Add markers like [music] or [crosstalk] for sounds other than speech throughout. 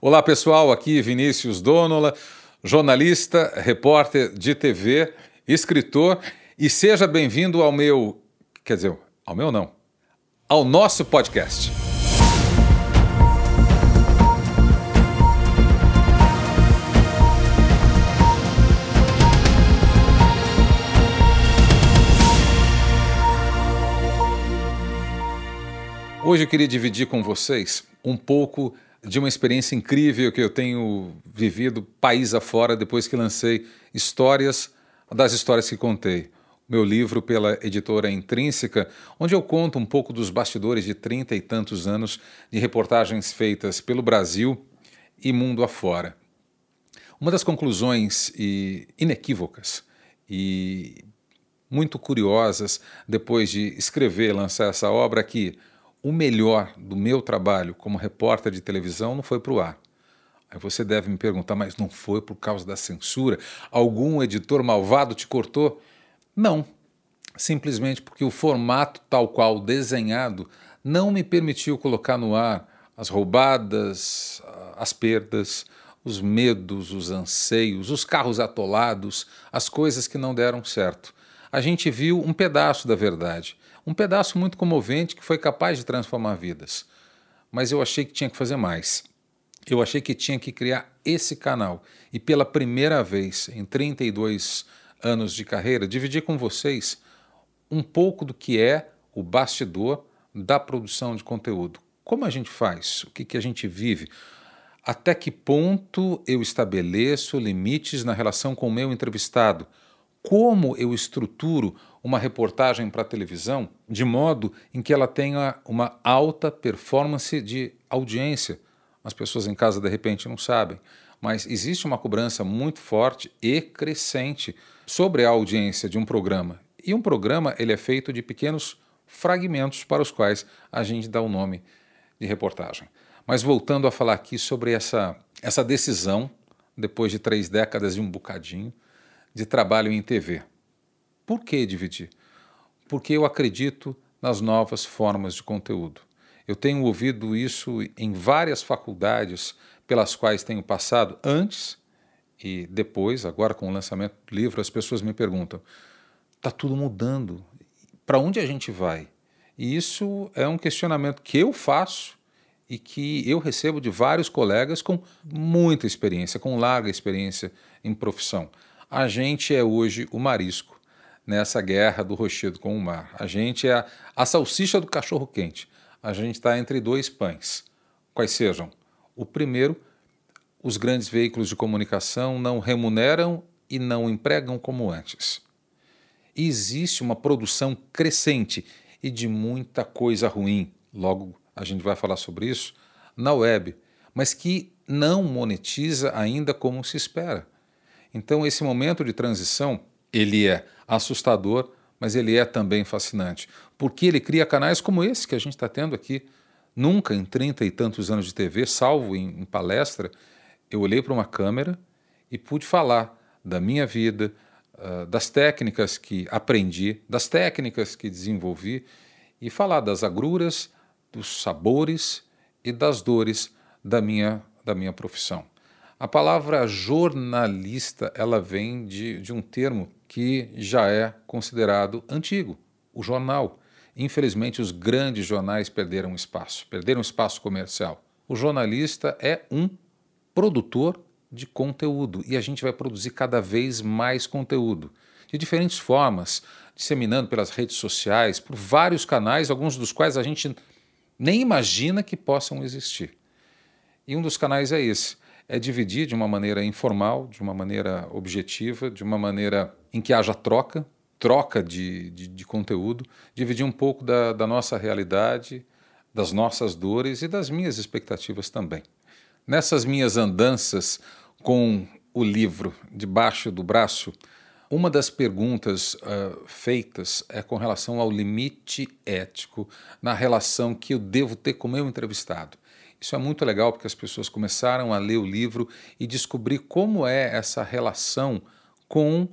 Olá pessoal, aqui Vinícius Donola, jornalista, repórter de TV, escritor e seja bem-vindo ao meu, quer dizer, ao meu não, ao nosso podcast. Hoje eu queria dividir com vocês um pouco de uma experiência incrível que eu tenho vivido país afora depois que lancei Histórias das Histórias que Contei, meu livro pela editora Intrínseca, onde eu conto um pouco dos bastidores de trinta e tantos anos de reportagens feitas pelo Brasil e mundo afora. Uma das conclusões inequívocas e muito curiosas depois de escrever e lançar essa obra é que o melhor do meu trabalho como repórter de televisão não foi para o ar. Aí você deve me perguntar, mas não foi por causa da censura? Algum editor malvado te cortou? Não. Simplesmente porque o formato tal qual desenhado não me permitiu colocar no ar as roubadas, as perdas, os medos, os anseios, os carros atolados, as coisas que não deram certo. A gente viu um pedaço da verdade um pedaço muito comovente que foi capaz de transformar vidas. Mas eu achei que tinha que fazer mais. Eu achei que tinha que criar esse canal. E pela primeira vez em 32 anos de carreira, dividir com vocês um pouco do que é o bastidor da produção de conteúdo. Como a gente faz? O que, que a gente vive? Até que ponto eu estabeleço limites na relação com o meu entrevistado? Como eu estruturo uma reportagem para televisão de modo em que ela tenha uma alta performance de audiência. As pessoas em casa de repente não sabem, mas existe uma cobrança muito forte e crescente sobre a audiência de um programa. E um programa ele é feito de pequenos fragmentos para os quais a gente dá o nome de reportagem. Mas voltando a falar aqui sobre essa, essa decisão, depois de três décadas e um bocadinho, de trabalho em TV. Por que dividir? Porque eu acredito nas novas formas de conteúdo. Eu tenho ouvido isso em várias faculdades pelas quais tenho passado antes e depois, agora com o lançamento do livro, as pessoas me perguntam: está tudo mudando, para onde a gente vai? E isso é um questionamento que eu faço e que eu recebo de vários colegas com muita experiência, com larga experiência em profissão. A gente é hoje o marisco nessa guerra do rochedo com o mar. A gente é a, a salsicha do cachorro quente. A gente está entre dois pães. Quais sejam? O primeiro, os grandes veículos de comunicação não remuneram e não empregam como antes. E existe uma produção crescente e de muita coisa ruim, logo a gente vai falar sobre isso, na web, mas que não monetiza ainda como se espera. Então, esse momento de transição ele é assustador, mas ele é também fascinante, porque ele cria canais como esse que a gente está tendo aqui. Nunca em trinta e tantos anos de TV, salvo em, em palestra, eu olhei para uma câmera e pude falar da minha vida, uh, das técnicas que aprendi, das técnicas que desenvolvi e falar das agruras, dos sabores e das dores da minha, da minha profissão. A palavra jornalista ela vem de, de um termo que já é considerado antigo, o jornal. Infelizmente, os grandes jornais perderam espaço, perderam espaço comercial. O jornalista é um produtor de conteúdo e a gente vai produzir cada vez mais conteúdo de diferentes formas, disseminando pelas redes sociais, por vários canais, alguns dos quais a gente nem imagina que possam existir. E um dos canais é esse é dividir de uma maneira informal, de uma maneira objetiva, de uma maneira em que haja troca, troca de, de, de conteúdo, dividir um pouco da, da nossa realidade, das nossas dores e das minhas expectativas também. Nessas minhas andanças com o livro debaixo do braço, uma das perguntas uh, feitas é com relação ao limite ético na relação que eu devo ter com o meu entrevistado. Isso é muito legal porque as pessoas começaram a ler o livro e descobrir como é essa relação com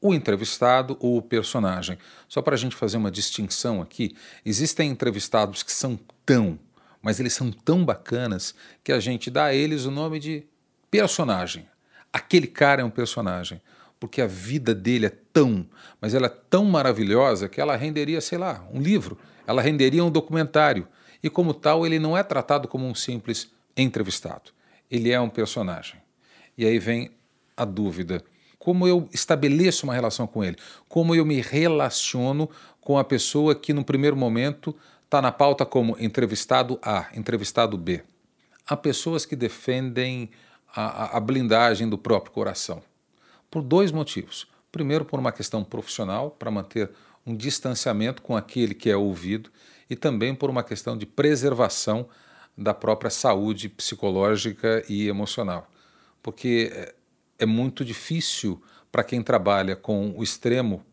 o entrevistado ou o personagem. Só para a gente fazer uma distinção aqui, existem entrevistados que são tão, mas eles são tão bacanas que a gente dá a eles o nome de personagem. Aquele cara é um personagem, porque a vida dele é tão, mas ela é tão maravilhosa que ela renderia, sei lá, um livro, ela renderia um documentário. E como tal, ele não é tratado como um simples entrevistado. Ele é um personagem. E aí vem a dúvida: como eu estabeleço uma relação com ele? Como eu me relaciono com a pessoa que, no primeiro momento, está na pauta como entrevistado A, entrevistado B? Há pessoas que defendem a, a blindagem do próprio coração. Por dois motivos. Primeiro, por uma questão profissional, para manter um distanciamento com aquele que é ouvido, e também por uma questão de preservação da própria saúde psicológica e emocional. Porque é, é muito difícil para quem trabalha com o extremo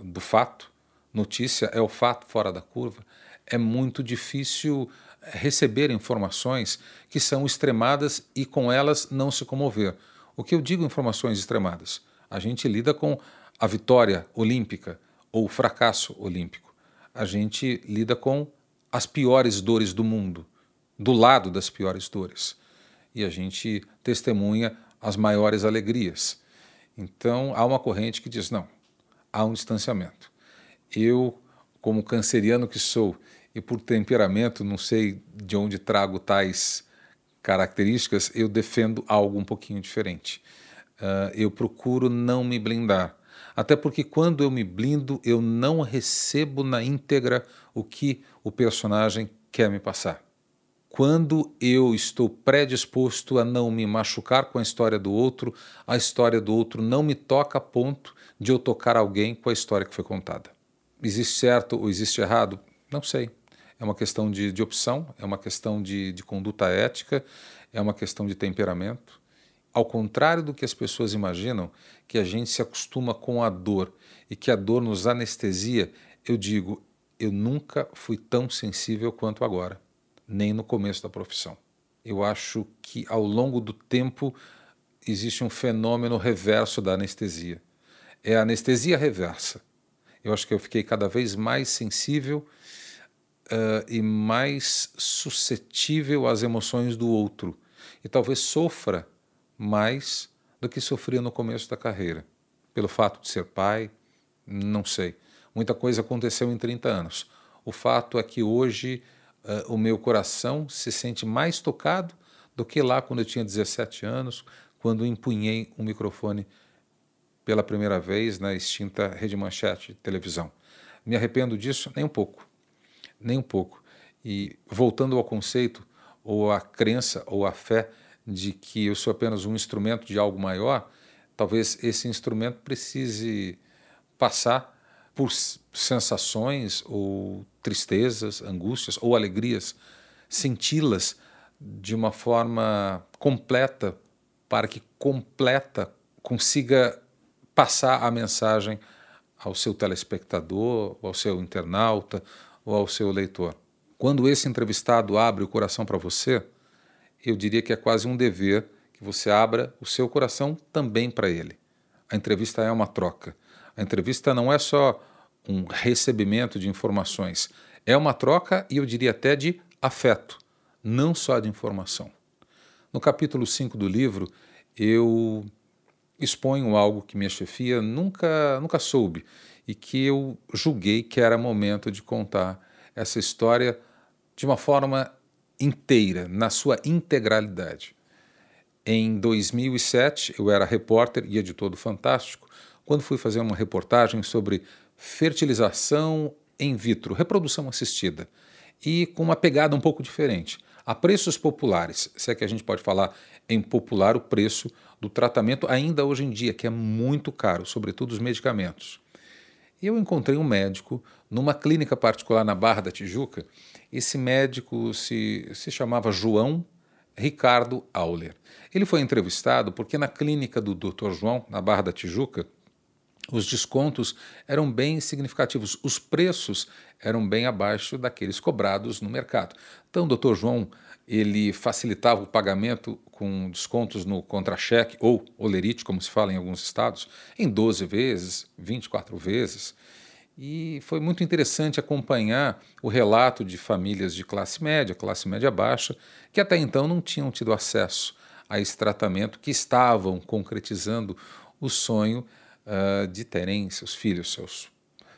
do fato, notícia é o fato fora da curva, é muito difícil receber informações que são extremadas e com elas não se comover. O que eu digo informações extremadas? A gente lida com a vitória olímpica ou o fracasso olímpico. A gente lida com as piores dores do mundo, do lado das piores dores. E a gente testemunha as maiores alegrias. Então há uma corrente que diz: não, há um distanciamento. Eu, como canceriano que sou, e por temperamento, não sei de onde trago tais características, eu defendo algo um pouquinho diferente. Uh, eu procuro não me blindar. Até porque quando eu me blindo, eu não recebo na íntegra o que o personagem quer me passar. Quando eu estou predisposto a não me machucar com a história do outro, a história do outro não me toca a ponto de eu tocar alguém com a história que foi contada. Existe certo ou existe errado? Não sei. É uma questão de, de opção, é uma questão de, de conduta ética, é uma questão de temperamento. Ao contrário do que as pessoas imaginam, que a gente se acostuma com a dor e que a dor nos anestesia, eu digo, eu nunca fui tão sensível quanto agora, nem no começo da profissão. Eu acho que ao longo do tempo existe um fenômeno reverso da anestesia. É a anestesia reversa. Eu acho que eu fiquei cada vez mais sensível uh, e mais suscetível às emoções do outro. E talvez sofra mais do que sofria no começo da carreira. Pelo fato de ser pai, não sei. Muita coisa aconteceu em 30 anos. O fato é que hoje uh, o meu coração se sente mais tocado do que lá quando eu tinha 17 anos, quando empunhei um microfone pela primeira vez na extinta Rede Manchete de televisão. Me arrependo disso nem um pouco nem um pouco. E voltando ao conceito, ou à crença, ou à fé de que eu sou apenas um instrumento de algo maior, talvez esse instrumento precise passar por sensações ou tristezas, angústias ou alegrias, senti-las de uma forma completa para que completa consiga passar a mensagem ao seu telespectador, ao seu internauta, ou ao seu leitor. Quando esse entrevistado abre o coração para você, eu diria que é quase um dever que você abra o seu coração também para ele. A entrevista é uma troca. A entrevista não é só um recebimento de informações, é uma troca e eu diria até de afeto, não só de informação. No capítulo 5 do livro, eu exponho algo que minha chefia nunca, nunca soube e que eu julguei que era momento de contar essa história de uma forma inteira, na sua integralidade. Em 2007, eu era repórter e editor do Fantástico, quando fui fazer uma reportagem sobre fertilização in vitro, reprodução assistida, e com uma pegada um pouco diferente. A preços populares, se é que a gente pode falar em popular o preço do tratamento ainda hoje em dia, que é muito caro, sobretudo os medicamentos. E eu encontrei um médico numa clínica particular na Barra da Tijuca. Esse médico se, se chamava João Ricardo Auler. Ele foi entrevistado porque na clínica do Dr. João, na Barra da Tijuca, os descontos eram bem significativos, os preços eram bem abaixo daqueles cobrados no mercado. Então, o Dr. João ele facilitava o pagamento com descontos no contra-cheque ou olerite, como se fala em alguns estados, em 12 vezes, 24 vezes. E foi muito interessante acompanhar o relato de famílias de classe média, classe média baixa, que até então não tinham tido acesso a esse tratamento, que estavam concretizando o sonho uh, de terem seus filhos, seus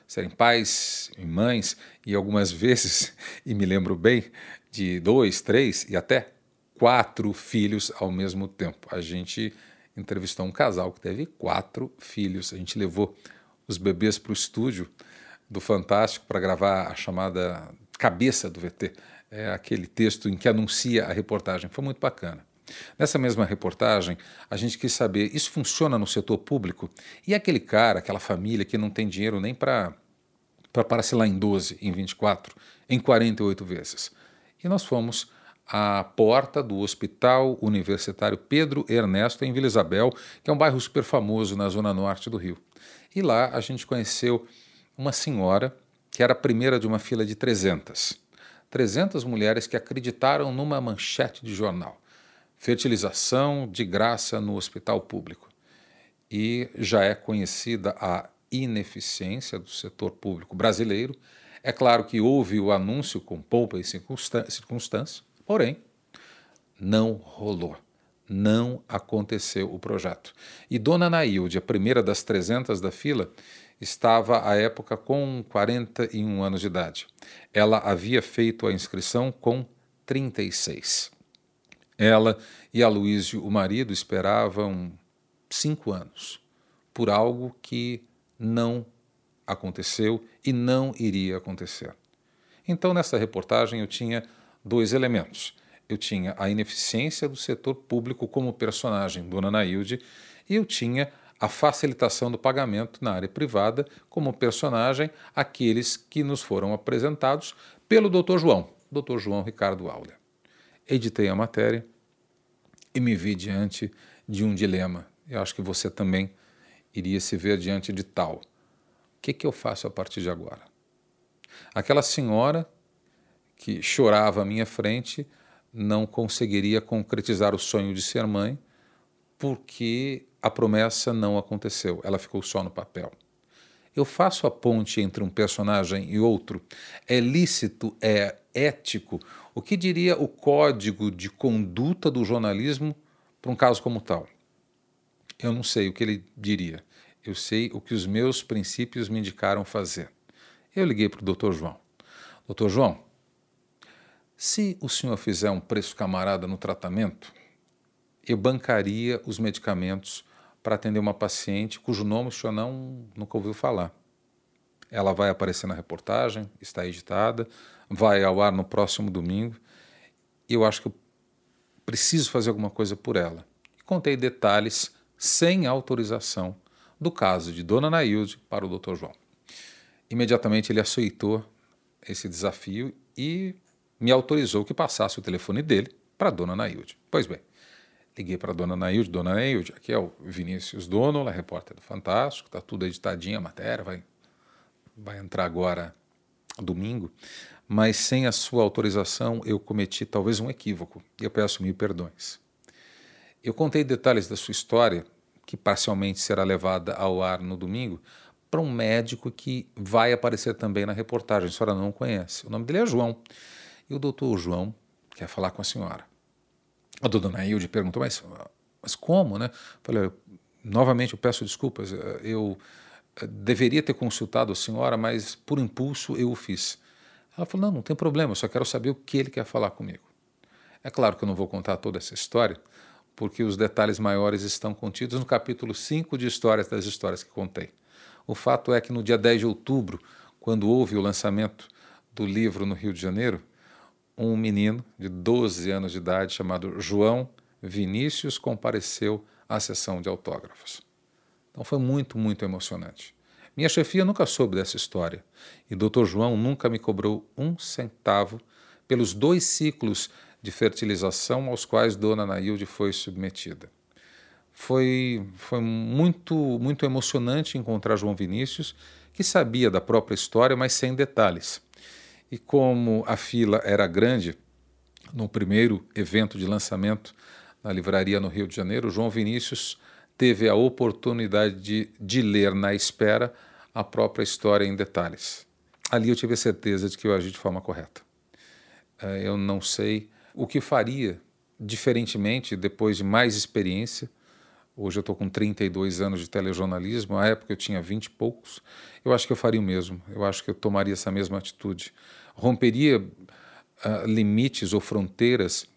serem pais e mães, e algumas [laughs] vezes, e me lembro bem, de dois, três e até quatro filhos ao mesmo tempo. A gente entrevistou um casal que teve quatro filhos. A gente levou os bebês para o estúdio do Fantástico para gravar a chamada cabeça do VT, é aquele texto em que anuncia a reportagem. Foi muito bacana. Nessa mesma reportagem, a gente quis saber: isso funciona no setor público? E aquele cara, aquela família que não tem dinheiro nem para parcelar em 12, em 24, em 48 vezes? E nós fomos à porta do Hospital Universitário Pedro Ernesto, em Vila Isabel, que é um bairro super famoso na zona norte do Rio. E lá a gente conheceu uma senhora que era a primeira de uma fila de 300. 300 mulheres que acreditaram numa manchete de jornal. Fertilização de graça no hospital público. E já é conhecida a ineficiência do setor público brasileiro. É claro que houve o anúncio com poupa e circunstância, Porém, não rolou. Não aconteceu o projeto. E Dona Nailde, a primeira das 300 da fila, estava à época com 41 anos de idade. Ela havia feito a inscrição com 36. Ela e Aloísio, o marido, esperavam cinco anos por algo que não aconteceu e não iria acontecer. Então, nessa reportagem, eu tinha dois elementos. Eu tinha a ineficiência do setor público como personagem, Dona Nailde, e eu tinha a facilitação do pagamento na área privada como personagem, aqueles que nos foram apresentados pelo Dr. João, Dr. João Ricardo Auler. Editei a matéria e me vi diante de um dilema. Eu acho que você também iria se ver diante de tal. O que, que eu faço a partir de agora? Aquela senhora que chorava à minha frente não conseguiria concretizar o sonho de ser mãe porque a promessa não aconteceu, ela ficou só no papel. Eu faço a ponte entre um personagem e outro. É lícito, é ético. O que diria o código de conduta do jornalismo para um caso como tal? Eu não sei o que ele diria. Eu sei o que os meus princípios me indicaram fazer. Eu liguei para o Dr. João. Doutor João, se o senhor fizer um preço camarada no tratamento, eu bancaria os medicamentos para atender uma paciente cujo nome o senhor não, nunca ouviu falar. Ela vai aparecer na reportagem, está editada, vai ao ar no próximo domingo. Eu acho que eu preciso fazer alguma coisa por ela. Contei detalhes, sem autorização, do caso de Dona Nailde para o Dr. João. Imediatamente ele aceitou esse desafio e me autorizou que passasse o telefone dele para dona Nailde. Pois bem, liguei para dona Nailde, dona Nailde, aqui é o Vinícius Dono, a repórter do Fantástico, está tudo editadinho a matéria, vai, vai entrar agora domingo, mas sem a sua autorização eu cometi talvez um equívoco e eu peço mil perdões. Eu contei detalhes da sua história, que parcialmente será levada ao ar no domingo, para um médico que vai aparecer também na reportagem, a senhora não conhece. O nome dele é João. E o doutor João quer falar com a senhora. A dona Hilde perguntou, mas, mas como, né? Falei, novamente eu peço desculpas, eu eh, deveria ter consultado a senhora, mas por impulso eu o fiz. Ela falou, não, não tem problema, eu só quero saber o que ele quer falar comigo. É claro que eu não vou contar toda essa história, porque os detalhes maiores estão contidos no capítulo 5 de Histórias das Histórias que contei. O fato é que no dia 10 de outubro, quando houve o lançamento do livro no Rio de Janeiro, um menino de 12 anos de idade chamado João Vinícius compareceu à sessão de autógrafos. Então foi muito, muito emocionante. Minha chefia nunca soube dessa história e Dr. João nunca me cobrou um centavo pelos dois ciclos de fertilização aos quais Dona Nailde foi submetida. Foi, foi muito, muito emocionante encontrar João Vinícius, que sabia da própria história, mas sem detalhes. E como a fila era grande, no primeiro evento de lançamento na livraria no Rio de Janeiro, João Vinícius teve a oportunidade de, de ler na espera a própria história em detalhes. Ali eu tive a certeza de que eu agi de forma correta. Eh, eu não sei o que faria diferentemente depois de mais experiência. Hoje eu estou com 32 anos de telejornalismo, na época eu tinha 20 e poucos. Eu acho que eu faria o mesmo, eu acho que eu tomaria essa mesma atitude. Romperia uh, limites ou fronteiras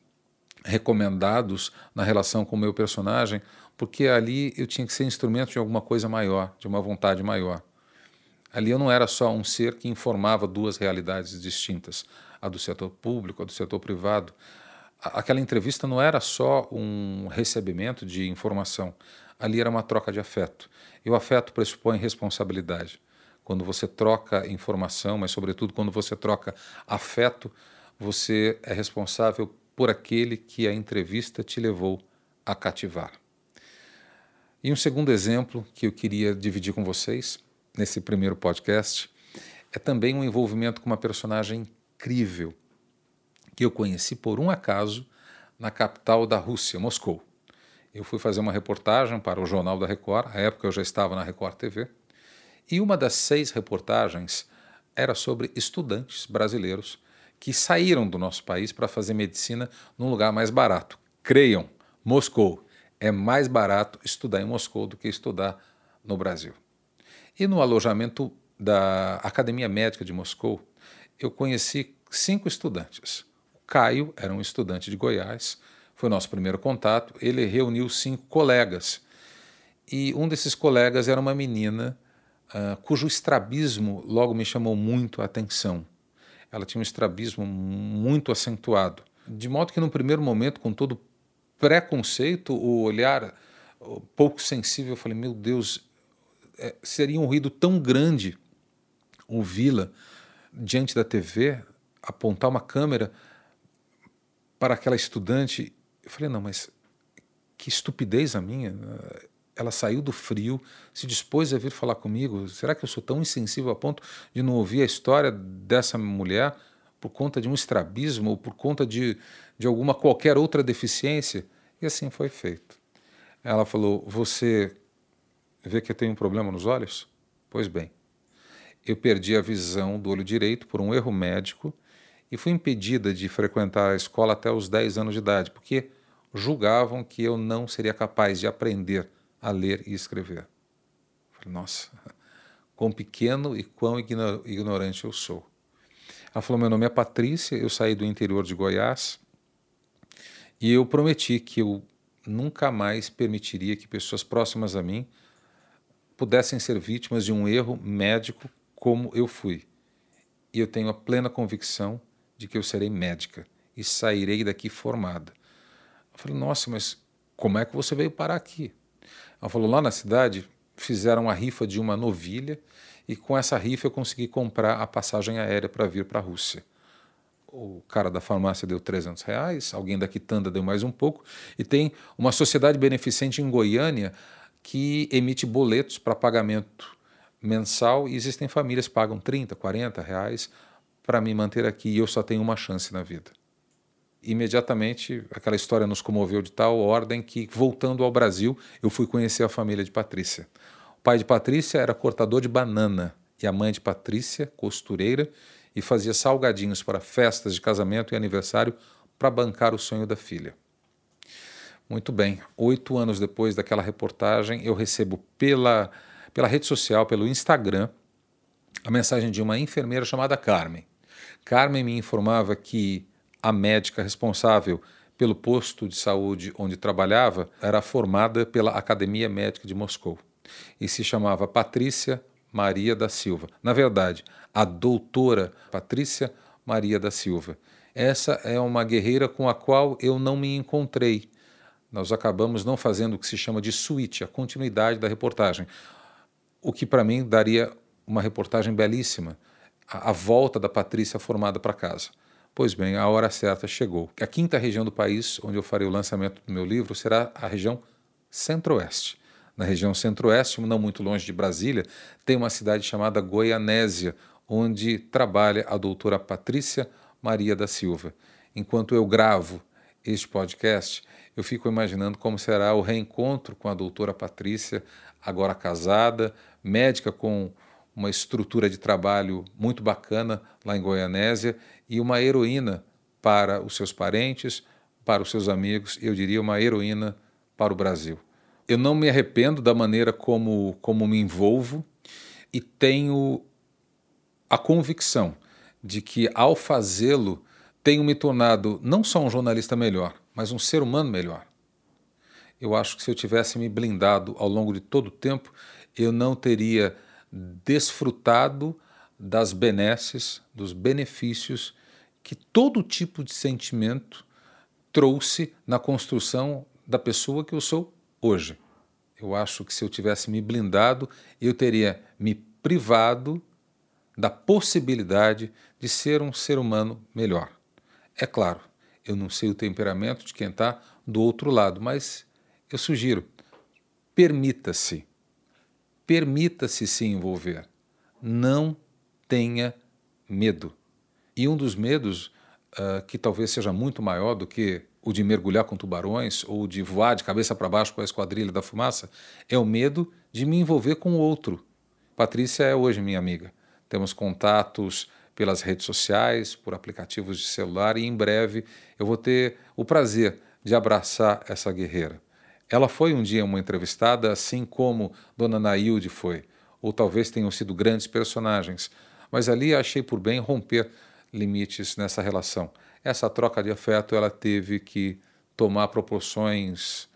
recomendados na relação com o meu personagem, porque ali eu tinha que ser instrumento de alguma coisa maior, de uma vontade maior. Ali eu não era só um ser que informava duas realidades distintas, a do setor público, a do setor privado. Aquela entrevista não era só um recebimento de informação, ali era uma troca de afeto. E o afeto pressupõe responsabilidade. Quando você troca informação, mas sobretudo quando você troca afeto, você é responsável por aquele que a entrevista te levou a cativar. E um segundo exemplo que eu queria dividir com vocês nesse primeiro podcast é também um envolvimento com uma personagem incrível que eu conheci por um acaso na capital da Rússia, Moscou. Eu fui fazer uma reportagem para o Jornal da Record, à época eu já estava na Record TV, e uma das seis reportagens era sobre estudantes brasileiros que saíram do nosso país para fazer medicina num lugar mais barato. Creiam, Moscou. É mais barato estudar em Moscou do que estudar no Brasil. E no alojamento da Academia Médica de Moscou, eu conheci cinco estudantes. O Caio era um estudante de Goiás, foi nosso primeiro contato. Ele reuniu cinco colegas. E um desses colegas era uma menina uh, cujo estrabismo logo me chamou muito a atenção. Ela tinha um estrabismo muito acentuado. De modo que, no primeiro momento, com todo preconceito, o olhar pouco sensível, eu falei: meu Deus, é, seria um ruído tão grande ouvi-la diante da TV, apontar uma câmera para aquela estudante. Eu falei, não, mas que estupidez a minha. Ela saiu do frio, se dispôs a vir falar comigo. Será que eu sou tão insensível a ponto de não ouvir a história dessa mulher por conta de um estrabismo ou por conta de, de alguma qualquer outra deficiência? E assim foi feito. Ela falou: Você vê que eu tenho um problema nos olhos? Pois bem, eu perdi a visão do olho direito por um erro médico e fui impedida de frequentar a escola até os 10 anos de idade, porque julgavam que eu não seria capaz de aprender a ler e escrever. Falei, nossa, quão pequeno e quão ignorante eu sou. Ela falou: Meu nome é Patrícia, eu saí do interior de Goiás e eu prometi que eu nunca mais permitiria que pessoas próximas a mim pudessem ser vítimas de um erro médico como eu fui. E eu tenho a plena convicção de que eu serei médica e sairei daqui formada. Eu falei, nossa, mas como é que você veio parar aqui? Ela falou, lá na cidade fizeram a rifa de uma novilha e com essa rifa eu consegui comprar a passagem aérea para vir para a Rússia. O cara da farmácia deu 300 reais, alguém da quitanda deu mais um pouco, e tem uma sociedade beneficente em Goiânia que emite boletos para pagamento mensal e existem famílias que pagam 30, 40 reais para me manter aqui e eu só tenho uma chance na vida. Imediatamente aquela história nos comoveu de tal ordem que, voltando ao Brasil, eu fui conhecer a família de Patrícia. O pai de Patrícia era cortador de banana e a mãe de Patrícia, costureira, e fazia salgadinhos para festas de casamento e aniversário para bancar o sonho da filha. Muito bem. Oito anos depois daquela reportagem, eu recebo pela, pela rede social, pelo Instagram, a mensagem de uma enfermeira chamada Carmen. Carmen me informava que a médica responsável pelo posto de saúde onde trabalhava era formada pela Academia Médica de Moscou e se chamava Patrícia Maria da Silva. Na verdade, a doutora Patrícia Maria da Silva. Essa é uma guerreira com a qual eu não me encontrei nós acabamos não fazendo o que se chama de suíte, a continuidade da reportagem. O que para mim daria uma reportagem belíssima, a, a volta da Patrícia formada para casa. Pois bem, a hora certa chegou. A quinta região do país onde eu farei o lançamento do meu livro será a região Centro-Oeste. Na região Centro-Oeste, não muito longe de Brasília, tem uma cidade chamada Goianésia, onde trabalha a doutora Patrícia Maria da Silva. Enquanto eu gravo este podcast, eu fico imaginando como será o reencontro com a doutora Patrícia, agora casada, médica com uma estrutura de trabalho muito bacana lá em Goianésia e uma heroína para os seus parentes, para os seus amigos, eu diria uma heroína para o Brasil. Eu não me arrependo da maneira como, como me envolvo e tenho a convicção de que, ao fazê-lo, tenho me tornado não só um jornalista melhor, mas um ser humano melhor. Eu acho que se eu tivesse me blindado ao longo de todo o tempo, eu não teria desfrutado das benesses, dos benefícios que todo tipo de sentimento trouxe na construção da pessoa que eu sou hoje. Eu acho que se eu tivesse me blindado, eu teria me privado da possibilidade de ser um ser humano melhor. É claro, eu não sei o temperamento de quem está do outro lado, mas eu sugiro, permita-se Permita-se se envolver. Não tenha medo. E um dos medos, uh, que talvez seja muito maior do que o de mergulhar com tubarões ou de voar de cabeça para baixo com a esquadrilha da fumaça, é o medo de me envolver com o outro. Patrícia é hoje minha amiga. Temos contatos pelas redes sociais, por aplicativos de celular e em breve eu vou ter o prazer de abraçar essa guerreira. Ela foi um dia uma entrevistada, assim como Dona Nailde foi, ou talvez tenham sido grandes personagens, mas ali achei por bem romper limites nessa relação. Essa troca de afeto ela teve que tomar proporções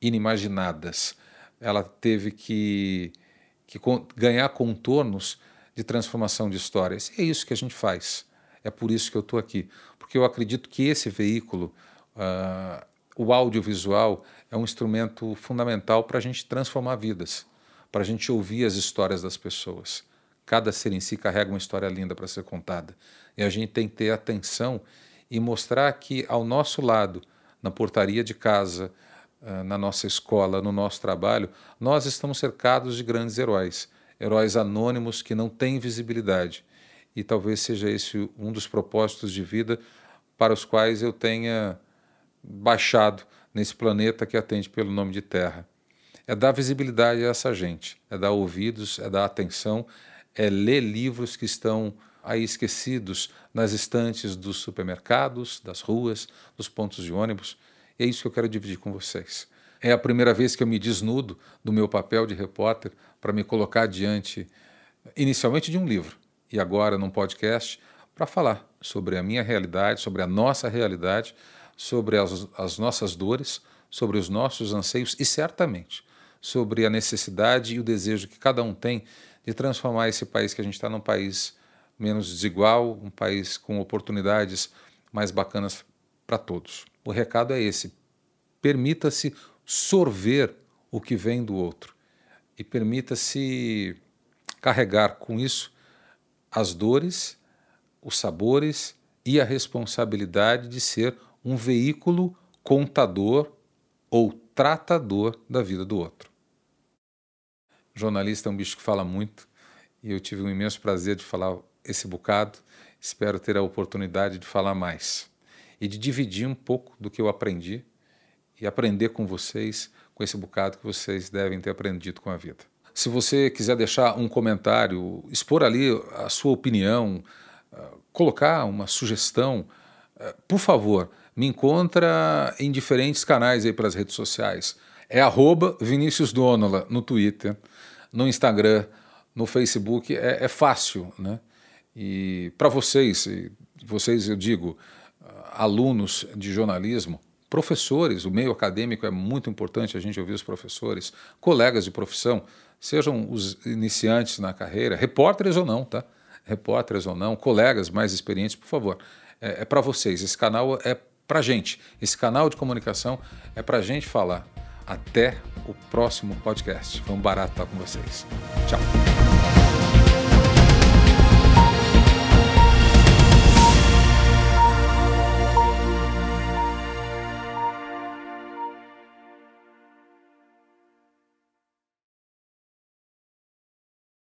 inimaginadas. Ela teve que, que ganhar contornos de transformação de histórias. E é isso que a gente faz. É por isso que eu estou aqui. Porque eu acredito que esse veículo, uh, o audiovisual é um instrumento fundamental para a gente transformar vidas, para a gente ouvir as histórias das pessoas. Cada ser em si carrega uma história linda para ser contada. E a gente tem que ter atenção e mostrar que, ao nosso lado, na portaria de casa, na nossa escola, no nosso trabalho, nós estamos cercados de grandes heróis, heróis anônimos que não têm visibilidade. E talvez seja esse um dos propósitos de vida para os quais eu tenha baixado nesse planeta que atende pelo nome de Terra. É dar visibilidade a essa gente, é dar ouvidos, é dar atenção, é ler livros que estão aí esquecidos nas estantes dos supermercados, das ruas, dos pontos de ônibus. E é isso que eu quero dividir com vocês. É a primeira vez que eu me desnudo do meu papel de repórter para me colocar diante, inicialmente, de um livro e agora num podcast, para falar sobre a minha realidade, sobre a nossa realidade, sobre as, as nossas dores, sobre os nossos anseios e certamente sobre a necessidade e o desejo que cada um tem de transformar esse país que a gente está num país menos desigual, um país com oportunidades mais bacanas para todos. O recado é esse: permita-se sorver o que vem do outro e permita-se carregar com isso as dores, os sabores e a responsabilidade de ser um veículo contador ou tratador da vida do outro. jornalista é um bicho que fala muito e eu tive um imenso prazer de falar esse bocado. Espero ter a oportunidade de falar mais e de dividir um pouco do que eu aprendi e aprender com vocês, com esse bocado que vocês devem ter aprendido com a vida. Se você quiser deixar um comentário, expor ali a sua opinião, ah, colocar uma sugestão, ah, por favor, me encontra em diferentes canais aí pelas redes sociais. É arroba Vinícius Donola no Twitter, no Instagram, no Facebook. É, é fácil, né? E para vocês, vocês eu digo, alunos de jornalismo, professores, o meio acadêmico é muito importante a gente ouvir os professores, colegas de profissão, sejam os iniciantes na carreira, repórteres ou não, tá? Repórteres ou não, colegas mais experientes, por favor. É, é para vocês. Esse canal é para gente. Esse canal de comunicação é para gente falar. Até o próximo podcast. Foi um barato estar com vocês. Tchau.